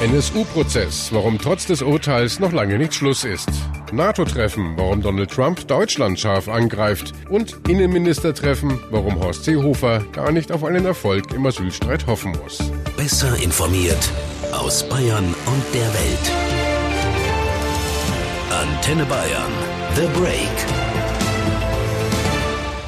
NSU-Prozess, warum trotz des Urteils noch lange nicht Schluss ist. NATO-Treffen, warum Donald Trump Deutschland scharf angreift. Und Innenministertreffen, warum Horst Seehofer gar nicht auf einen Erfolg im Asylstreit hoffen muss. Besser informiert aus Bayern und der Welt. Antenne Bayern. The Break.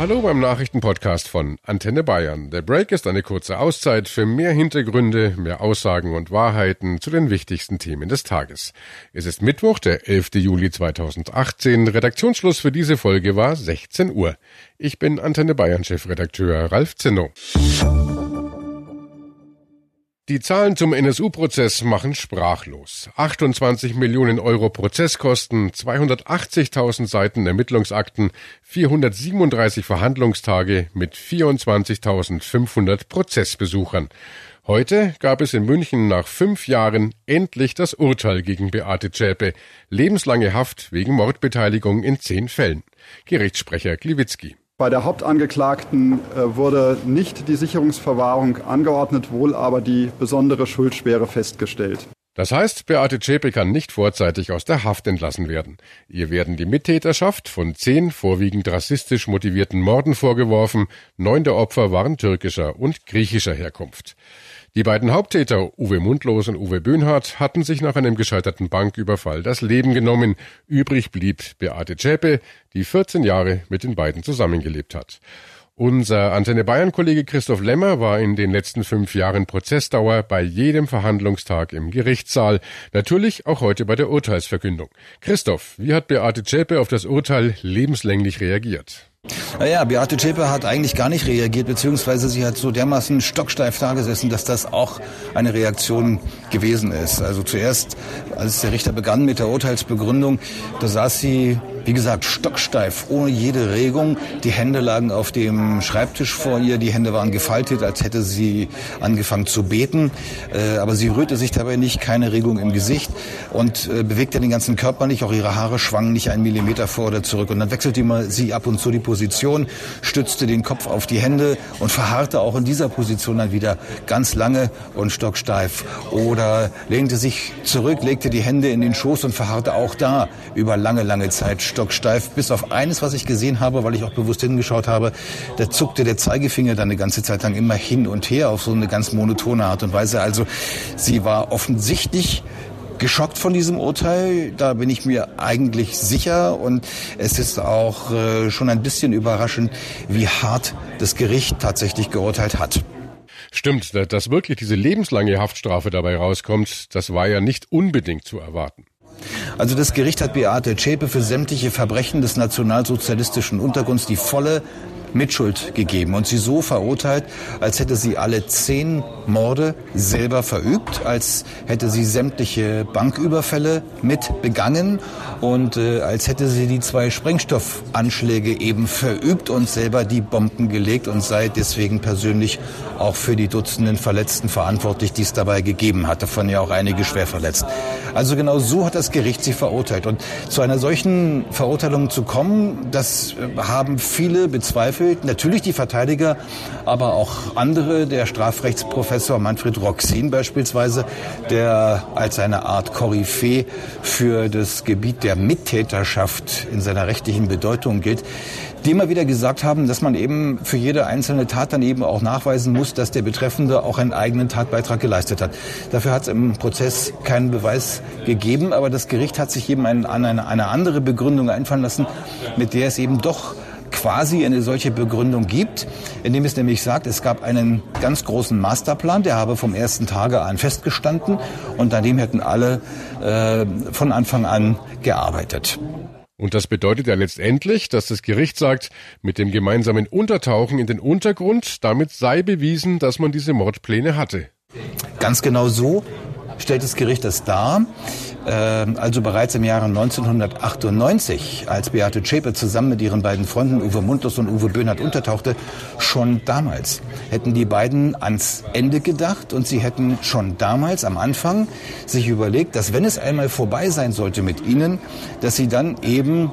Hallo beim Nachrichtenpodcast von Antenne Bayern. Der Break ist eine kurze Auszeit für mehr Hintergründe, mehr Aussagen und Wahrheiten zu den wichtigsten Themen des Tages. Es ist Mittwoch, der 11. Juli 2018. Redaktionsschluss für diese Folge war 16 Uhr. Ich bin Antenne Bayern Chefredakteur Ralf Zinno. Die Zahlen zum NSU-Prozess machen sprachlos. 28 Millionen Euro Prozesskosten, 280.000 Seiten Ermittlungsakten, 437 Verhandlungstage mit 24.500 Prozessbesuchern. Heute gab es in München nach fünf Jahren endlich das Urteil gegen Beate Zschäpe. Lebenslange Haft wegen Mordbeteiligung in zehn Fällen. Gerichtssprecher Gliwitzki. Bei der Hauptangeklagten äh, wurde nicht die Sicherungsverwahrung angeordnet, wohl aber die besondere Schuldschwere festgestellt. Das heißt, Beate Zschäpe kann nicht vorzeitig aus der Haft entlassen werden. Ihr werden die Mittäterschaft von zehn vorwiegend rassistisch motivierten Morden vorgeworfen. Neun der Opfer waren türkischer und griechischer Herkunft. Die beiden Haupttäter, Uwe Mundlos und Uwe Böhnhardt, hatten sich nach einem gescheiterten Banküberfall das Leben genommen. Übrig blieb Beate Zschäpe, die 14 Jahre mit den beiden zusammengelebt hat. Unser Antenne Bayern Kollege Christoph Lemmer war in den letzten fünf Jahren Prozessdauer bei jedem Verhandlungstag im Gerichtssaal. Natürlich auch heute bei der Urteilsverkündung. Christoph, wie hat Beate Zschäpe auf das Urteil lebenslänglich reagiert? Naja, Beate Zschäpe hat eigentlich gar nicht reagiert, beziehungsweise sie hat so dermaßen stocksteif dagesessen, dass das auch eine Reaktion gewesen ist. Also zuerst, als der Richter begann mit der Urteilsbegründung, da saß sie wie gesagt, stocksteif, ohne jede Regung. Die Hände lagen auf dem Schreibtisch vor ihr, die Hände waren gefaltet, als hätte sie angefangen zu beten. Äh, aber sie rührte sich dabei nicht, keine Regung im Gesicht und äh, bewegte den ganzen Körper nicht. Auch ihre Haare schwangen nicht einen Millimeter vor oder zurück. Und dann wechselte sie ab und zu die Position, stützte den Kopf auf die Hände und verharrte auch in dieser Position dann wieder ganz lange und stocksteif. Oder lehnte sich zurück, legte die Hände in den Schoß und verharrte auch da über lange, lange Zeit stocksteif, bis auf eines, was ich gesehen habe, weil ich auch bewusst hingeschaut habe, da zuckte der Zeigefinger dann eine ganze Zeit lang immer hin und her auf so eine ganz monotone Art und Weise. Also sie war offensichtlich geschockt von diesem Urteil. Da bin ich mir eigentlich sicher. Und es ist auch äh, schon ein bisschen überraschend, wie hart das Gericht tatsächlich geurteilt hat. Stimmt, dass wirklich diese lebenslange Haftstrafe dabei rauskommt, das war ja nicht unbedingt zu erwarten. Also das Gericht hat Beate Zschäpe für sämtliche Verbrechen des nationalsozialistischen Untergrunds die volle Mitschuld gegeben und sie so verurteilt, als hätte sie alle zehn Morde selber verübt, als hätte sie sämtliche Banküberfälle mit begangen und äh, als hätte sie die zwei Sprengstoffanschläge eben verübt und selber die Bomben gelegt und sei deswegen persönlich auch für die Dutzenden Verletzten verantwortlich, die es dabei gegeben hat, davon ja auch einige schwer verletzt. Also genau so hat das Gericht sie verurteilt und zu einer solchen Verurteilung zu kommen, das äh, haben viele bezweifelt erfüllt. Natürlich die Verteidiger, aber auch andere, der Strafrechtsprofessor Manfred Roxin beispielsweise, der als eine Art Koryphäe für das Gebiet der Mittäterschaft in seiner rechtlichen Bedeutung gilt, die immer wieder gesagt haben, dass man eben für jede einzelne Tat dann eben auch nachweisen muss, dass der Betreffende auch einen eigenen Tatbeitrag geleistet hat. Dafür hat es im Prozess keinen Beweis gegeben, aber das Gericht hat sich eben an eine, eine andere Begründung einfallen lassen, mit der es eben doch quasi eine solche Begründung gibt, indem es nämlich sagt, es gab einen ganz großen Masterplan, der habe vom ersten Tage an festgestanden und an dem hätten alle äh, von Anfang an gearbeitet. Und das bedeutet ja letztendlich, dass das Gericht sagt, mit dem gemeinsamen Untertauchen in den Untergrund, damit sei bewiesen, dass man diese Mordpläne hatte. Ganz genau so stellt das Gericht das dar. Ähm, also bereits im Jahre 1998, als Beate Zschäpe zusammen mit ihren beiden Freunden Uwe Mundlos und Uwe Böhnhardt untertauchte, schon damals hätten die beiden ans Ende gedacht und sie hätten schon damals am Anfang sich überlegt, dass wenn es einmal vorbei sein sollte mit ihnen, dass sie dann eben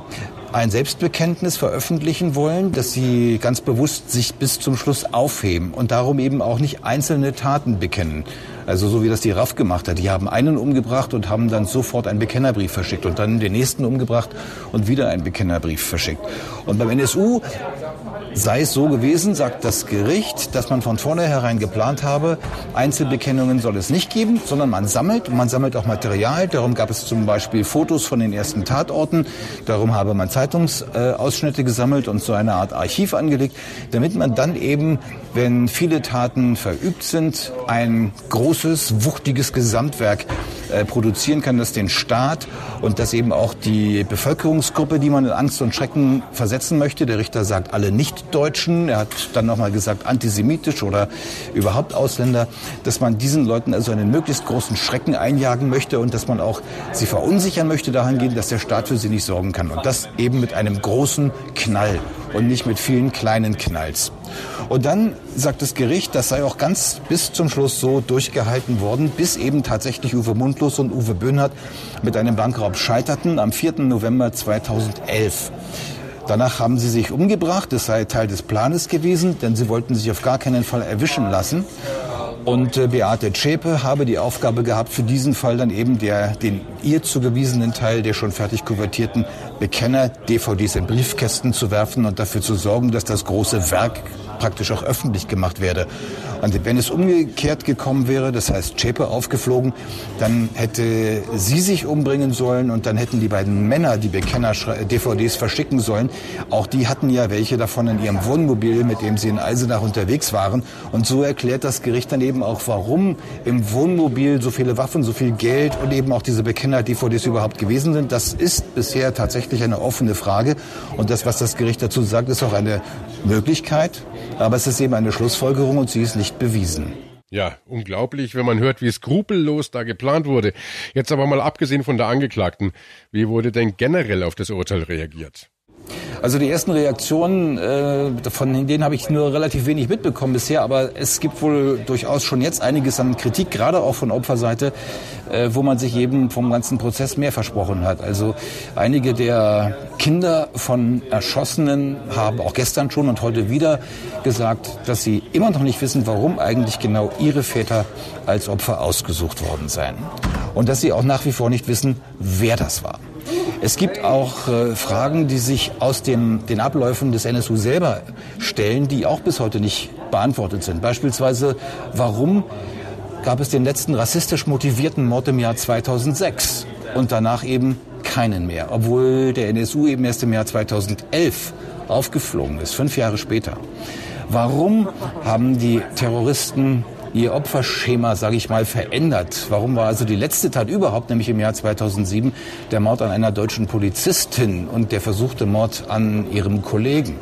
ein Selbstbekenntnis veröffentlichen wollen, dass sie ganz bewusst sich bis zum Schluss aufheben und darum eben auch nicht einzelne Taten bekennen. Also so wie das die RAF gemacht hat. Die haben einen umgebracht und haben dann sofort einen Bekennerbrief verschickt und dann den nächsten umgebracht und wieder einen Bekennerbrief verschickt. Und beim NSU sei es so gewesen, sagt das Gericht, dass man von vornherein geplant habe, Einzelbekennungen soll es nicht geben, sondern man sammelt und man sammelt auch Material. Darum gab es zum Beispiel Fotos von den ersten Tatorten. Darum habe man Zeitungsausschnitte gesammelt und so eine Art Archiv angelegt, damit man dann eben, wenn viele Taten verübt sind, ein großes, wuchtiges Gesamtwerk äh, produzieren kann, das den Staat und das eben auch die Bevölkerungsgruppe, die man in Angst und Schrecken versetzen möchte. Der Richter sagt alle Nicht-Deutschen. Er hat dann nochmal gesagt antisemitisch oder überhaupt Ausländer, dass man diesen Leuten also einen möglichst großen Schrecken einjagen möchte und dass man auch sie verunsichern möchte dahingehend, dass der Staat für sie nicht sorgen kann. Und das eben mit einem großen Knall und nicht mit vielen kleinen Knalls. Und dann sagt das Gericht, das sei auch ganz bis zum Schluss so durchgehalten worden, bis eben tatsächlich Uwe Mundlos und Uwe Böhnhardt mit einem Bankraub scheiterten am 4. November 2011. Danach haben sie sich umgebracht, das sei Teil des Planes gewesen, denn sie wollten sich auf gar keinen Fall erwischen lassen. Und äh, Beate Zschäpe habe die Aufgabe gehabt, für diesen Fall dann eben der, den ihr zugewiesenen Teil der schon fertig kuvertierten Bekenner-DVDs in Briefkästen zu werfen und dafür zu sorgen, dass das große Werk praktisch auch öffentlich gemacht werde. Und wenn es umgekehrt gekommen wäre, das heißt Zschäpe aufgeflogen, dann hätte sie sich umbringen sollen und dann hätten die beiden Männer die Bekenner-DVDs verschicken sollen. Auch die hatten ja welche davon in ihrem Wohnmobil, mit dem sie in Eisenach unterwegs waren. Und so erklärt das Gericht dann eben auch, warum im Wohnmobil so viele Waffen, so viel Geld und eben auch diese Bekenner-DVDs überhaupt gewesen sind. Das ist bisher tatsächlich eine offene Frage. Und das, was das Gericht dazu sagt, ist auch eine Möglichkeit. Aber es ist eben eine Schlussfolgerung und sie ist nicht bewiesen. Ja, unglaublich, wenn man hört, wie skrupellos da geplant wurde. Jetzt aber mal abgesehen von der Angeklagten, wie wurde denn generell auf das Urteil reagiert? Also die ersten Reaktionen, äh, von denen habe ich nur relativ wenig mitbekommen bisher, aber es gibt wohl durchaus schon jetzt einiges an Kritik, gerade auch von Opferseite, äh, wo man sich eben vom ganzen Prozess mehr versprochen hat. Also einige der Kinder von Erschossenen haben auch gestern schon und heute wieder gesagt, dass sie immer noch nicht wissen, warum eigentlich genau ihre Väter als Opfer ausgesucht worden seien. Und dass sie auch nach wie vor nicht wissen, wer das war. Es gibt auch äh, Fragen, die sich aus dem, den Abläufen des NSU selber stellen, die auch bis heute nicht beantwortet sind. Beispielsweise, warum gab es den letzten rassistisch motivierten Mord im Jahr 2006 und danach eben keinen mehr, obwohl der NSU eben erst im Jahr 2011 aufgeflogen ist, fünf Jahre später. Warum haben die Terroristen ihr Opferschema, sage ich mal, verändert. Warum war also die letzte Tat überhaupt, nämlich im Jahr 2007, der Mord an einer deutschen Polizistin und der versuchte Mord an ihrem Kollegen?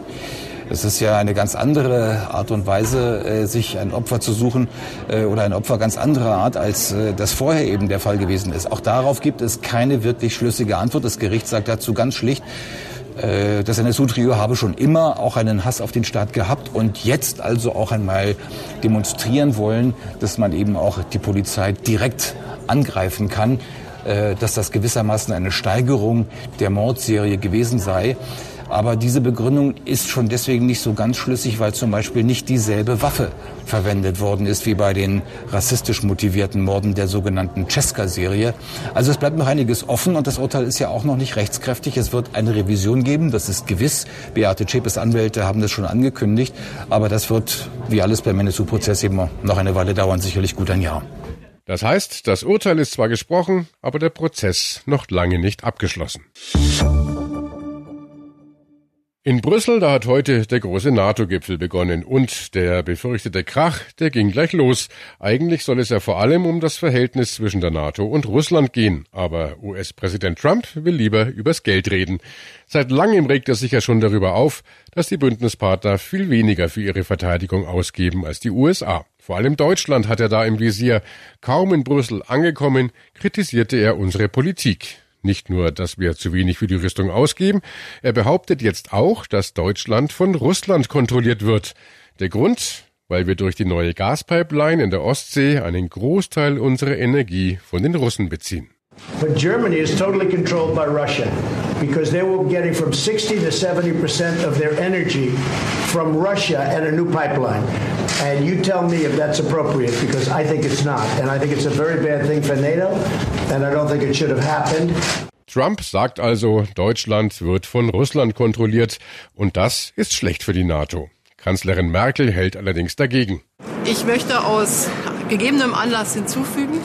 Es ist ja eine ganz andere Art und Weise, äh, sich ein Opfer zu suchen äh, oder ein Opfer ganz anderer Art, als äh, das vorher eben der Fall gewesen ist. Auch darauf gibt es keine wirklich schlüssige Antwort. Das Gericht sagt dazu ganz schlicht, äh, das NSU-Trio habe schon immer auch einen Hass auf den Staat gehabt und jetzt also auch einmal demonstrieren wollen, dass man eben auch die Polizei direkt angreifen kann, äh, dass das gewissermaßen eine Steigerung der Mordserie gewesen sei. Aber diese Begründung ist schon deswegen nicht so ganz schlüssig, weil zum Beispiel nicht dieselbe Waffe verwendet worden ist wie bei den rassistisch motivierten Morden der sogenannten Cesca-Serie. Also es bleibt noch einiges offen und das Urteil ist ja auch noch nicht rechtskräftig. Es wird eine Revision geben, das ist gewiss. Beate Zschäpes Anwälte haben das schon angekündigt. Aber das wird, wie alles beim NSU-Prozess, eben noch eine Weile dauern, sicherlich gut ein Jahr. Das heißt, das Urteil ist zwar gesprochen, aber der Prozess noch lange nicht abgeschlossen. In Brüssel, da hat heute der große NATO-Gipfel begonnen und der befürchtete Krach, der ging gleich los. Eigentlich soll es ja vor allem um das Verhältnis zwischen der NATO und Russland gehen, aber US-Präsident Trump will lieber übers Geld reden. Seit langem regt er sich ja schon darüber auf, dass die Bündnispartner viel weniger für ihre Verteidigung ausgeben als die USA. Vor allem Deutschland hat er da im Visier. Kaum in Brüssel angekommen, kritisierte er unsere Politik. Nicht nur, dass wir zu wenig für die Rüstung ausgeben, er behauptet jetzt auch, dass Deutschland von Russland kontrolliert wird. Der Grund? Weil wir durch die neue Gaspipeline in der Ostsee einen Großteil unserer Energie von den Russen beziehen. But Germany is totally controlled by Russia because they were getting from 60 to 70 percent of their energy from Russia and a new pipeline. And you tell me if that's appropriate because I think it's not. And I think it's a very bad thing for NATO and I don't think it should have happened. Trump sagt also, Deutschland wird von Russland kontrolliert und das ist schlecht für die NATO. Kanzlerin Merkel hält allerdings dagegen. Ich möchte aus gegebenem Anlass hinzufügen,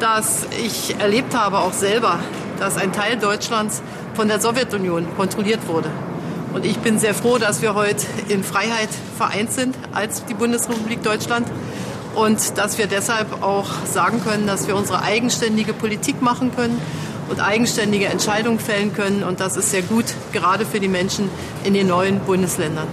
dass ich erlebt habe, auch selber, dass ein Teil Deutschlands von der Sowjetunion kontrolliert wurde. Und ich bin sehr froh, dass wir heute in Freiheit vereint sind als die Bundesrepublik Deutschland und dass wir deshalb auch sagen können, dass wir unsere eigenständige Politik machen können und eigenständige Entscheidungen fällen können. Und das ist sehr gut, gerade für die Menschen in den neuen Bundesländern.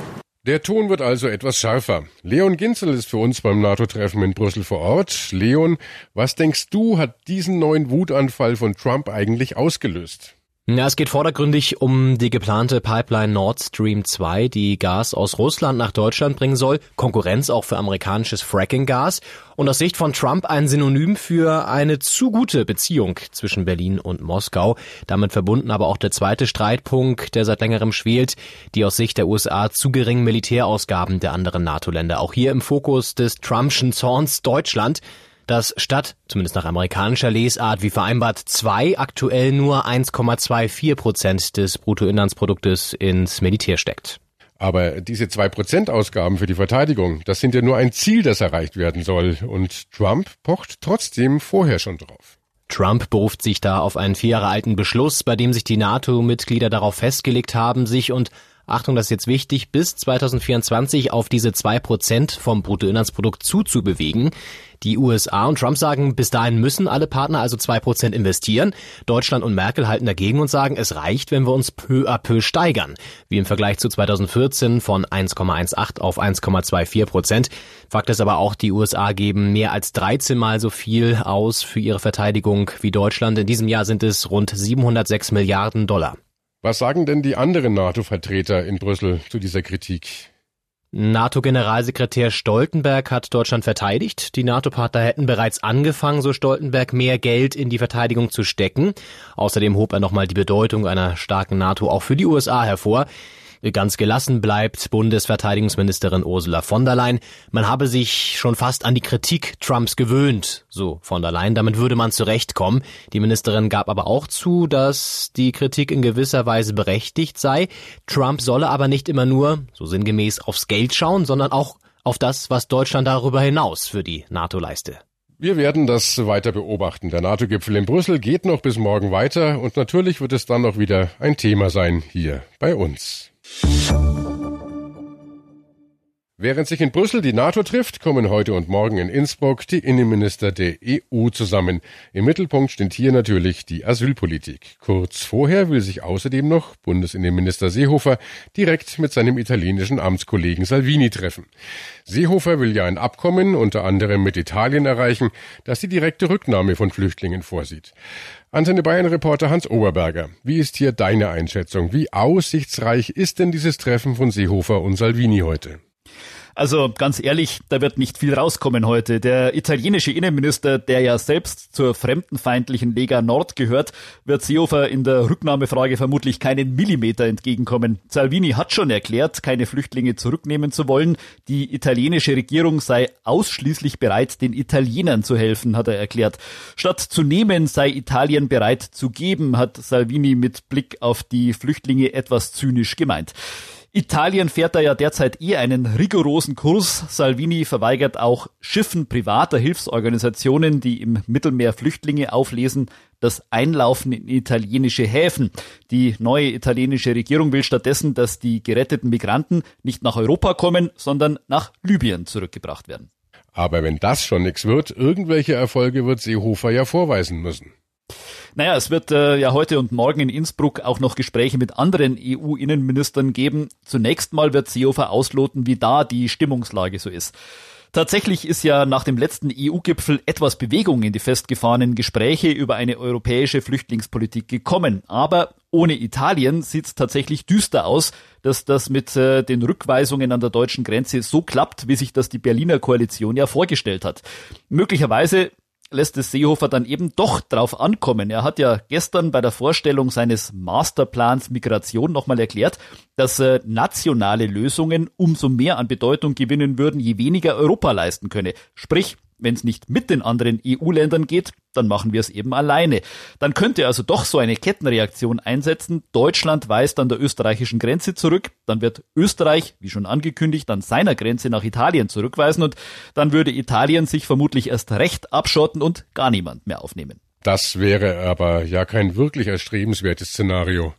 Der Ton wird also etwas schärfer. Leon Ginzel ist für uns beim NATO-Treffen in Brüssel vor Ort. Leon, was denkst du, hat diesen neuen Wutanfall von Trump eigentlich ausgelöst? Ja, es geht vordergründig um die geplante Pipeline Nord Stream 2, die Gas aus Russland nach Deutschland bringen soll. Konkurrenz auch für amerikanisches Fracking-Gas. Und aus Sicht von Trump ein Synonym für eine zu gute Beziehung zwischen Berlin und Moskau. Damit verbunden aber auch der zweite Streitpunkt, der seit längerem schwelt, die aus Sicht der USA zu geringen Militärausgaben der anderen NATO-Länder. Auch hier im Fokus des Trumpschen Zorns Deutschland dass statt, zumindest nach amerikanischer Lesart, wie vereinbart, zwei aktuell nur 1,24 Prozent des Bruttoinlandsproduktes ins Militär steckt. Aber diese zwei Prozent Ausgaben für die Verteidigung, das sind ja nur ein Ziel, das erreicht werden soll. Und Trump pocht trotzdem vorher schon drauf. Trump beruft sich da auf einen vier Jahre alten Beschluss, bei dem sich die NATO-Mitglieder darauf festgelegt haben, sich und Achtung, das ist jetzt wichtig, bis 2024 auf diese zwei Prozent vom Bruttoinlandsprodukt zuzubewegen. Die USA und Trump sagen, bis dahin müssen alle Partner also zwei Prozent investieren. Deutschland und Merkel halten dagegen und sagen, es reicht, wenn wir uns peu à peu steigern. Wie im Vergleich zu 2014 von 1,18 auf 1,24 Prozent. Fakt ist aber auch, die USA geben mehr als 13 Mal so viel aus für ihre Verteidigung wie Deutschland. In diesem Jahr sind es rund 706 Milliarden Dollar. Was sagen denn die anderen NATO-Vertreter in Brüssel zu dieser Kritik? NATO-Generalsekretär Stoltenberg hat Deutschland verteidigt. Die NATO-Partner hätten bereits angefangen, so Stoltenberg, mehr Geld in die Verteidigung zu stecken. Außerdem hob er nochmal die Bedeutung einer starken NATO auch für die USA hervor. Ganz gelassen bleibt Bundesverteidigungsministerin Ursula von der Leyen. Man habe sich schon fast an die Kritik Trumps gewöhnt, so von der Leyen. Damit würde man zurechtkommen. Die Ministerin gab aber auch zu, dass die Kritik in gewisser Weise berechtigt sei. Trump solle aber nicht immer nur, so sinngemäß, aufs Geld schauen, sondern auch auf das, was Deutschland darüber hinaus für die NATO leiste. Wir werden das weiter beobachten. Der NATO-Gipfel in Brüssel geht noch bis morgen weiter und natürlich wird es dann noch wieder ein Thema sein hier bei uns. 了。Während sich in Brüssel die NATO trifft, kommen heute und morgen in Innsbruck die Innenminister der EU zusammen. Im Mittelpunkt steht hier natürlich die Asylpolitik. Kurz vorher will sich außerdem noch Bundesinnenminister Seehofer direkt mit seinem italienischen Amtskollegen Salvini treffen. Seehofer will ja ein Abkommen unter anderem mit Italien erreichen, das die direkte Rücknahme von Flüchtlingen vorsieht. Antenne Bayern Reporter Hans Oberberger, wie ist hier deine Einschätzung? Wie aussichtsreich ist denn dieses Treffen von Seehofer und Salvini heute? Also ganz ehrlich, da wird nicht viel rauskommen heute. Der italienische Innenminister, der ja selbst zur fremdenfeindlichen Lega Nord gehört, wird Seehofer in der Rücknahmefrage vermutlich keinen Millimeter entgegenkommen. Salvini hat schon erklärt, keine Flüchtlinge zurücknehmen zu wollen. Die italienische Regierung sei ausschließlich bereit, den Italienern zu helfen, hat er erklärt. Statt zu nehmen, sei Italien bereit zu geben, hat Salvini mit Blick auf die Flüchtlinge etwas zynisch gemeint. Italien fährt da ja derzeit eh einen rigorosen Kurs. Salvini verweigert auch Schiffen privater Hilfsorganisationen, die im Mittelmeer Flüchtlinge auflesen, das Einlaufen in italienische Häfen. Die neue italienische Regierung will stattdessen, dass die geretteten Migranten nicht nach Europa kommen, sondern nach Libyen zurückgebracht werden. Aber wenn das schon nichts wird, irgendwelche Erfolge wird Seehofer ja vorweisen müssen. Naja, es wird äh, ja heute und morgen in Innsbruck auch noch Gespräche mit anderen EU-Innenministern geben. Zunächst mal wird Seehofer ausloten, wie da die Stimmungslage so ist. Tatsächlich ist ja nach dem letzten EU-Gipfel etwas Bewegung in die festgefahrenen Gespräche über eine europäische Flüchtlingspolitik gekommen. Aber ohne Italien sieht es tatsächlich düster aus, dass das mit äh, den Rückweisungen an der deutschen Grenze so klappt, wie sich das die Berliner Koalition ja vorgestellt hat. Möglicherweise lässt es Seehofer dann eben doch drauf ankommen. Er hat ja gestern bei der Vorstellung seines Masterplans Migration nochmal erklärt, dass äh, nationale Lösungen umso mehr an Bedeutung gewinnen würden, je weniger Europa leisten könne. Sprich, wenn es nicht mit den anderen EU-Ländern geht, dann machen wir es eben alleine. Dann könnte also doch so eine Kettenreaktion einsetzen. Deutschland weist an der österreichischen Grenze zurück, dann wird Österreich, wie schon angekündigt, an seiner Grenze nach Italien zurückweisen und dann würde Italien sich vermutlich erst recht abschotten und gar niemand mehr aufnehmen. Das wäre aber ja kein wirklich erstrebenswertes Szenario.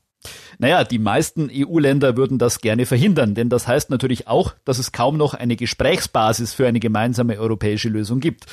Naja, die meisten EU-Länder würden das gerne verhindern, denn das heißt natürlich auch, dass es kaum noch eine Gesprächsbasis für eine gemeinsame europäische Lösung gibt.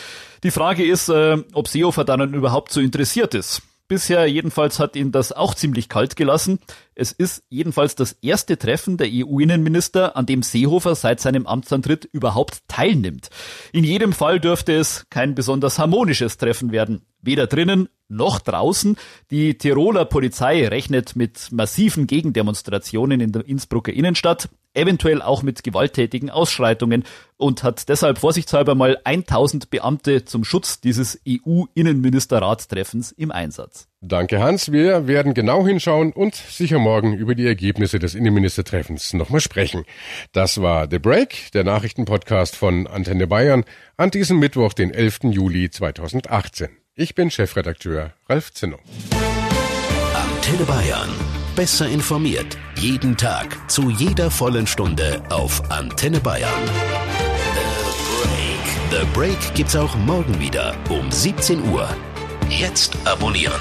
Die Frage ist, äh, ob Seehofer daran überhaupt so interessiert ist. Bisher jedenfalls hat ihn das auch ziemlich kalt gelassen. Es ist jedenfalls das erste Treffen der EU-Innenminister, an dem Seehofer seit seinem Amtsantritt überhaupt teilnimmt. In jedem Fall dürfte es kein besonders harmonisches Treffen werden. Weder drinnen noch draußen. Die Tiroler Polizei rechnet mit massiven Gegendemonstrationen in der Innsbrucker Innenstadt, eventuell auch mit gewalttätigen Ausschreitungen und hat deshalb vorsichtshalber mal 1000 Beamte zum Schutz dieses EU-Innenministerratstreffens im Einsatz. Danke Hans, wir werden genau hinschauen und sicher morgen über die Ergebnisse des Innenministertreffens nochmal sprechen. Das war The Break, der Nachrichtenpodcast von Antenne Bayern an diesem Mittwoch, den 11. Juli 2018. Ich bin Chefredakteur Ralf Zinno. Antenne Bayern. Besser informiert. Jeden Tag. Zu jeder vollen Stunde auf Antenne Bayern. The Break. The Break gibt's auch morgen wieder um 17 Uhr. Jetzt abonnieren.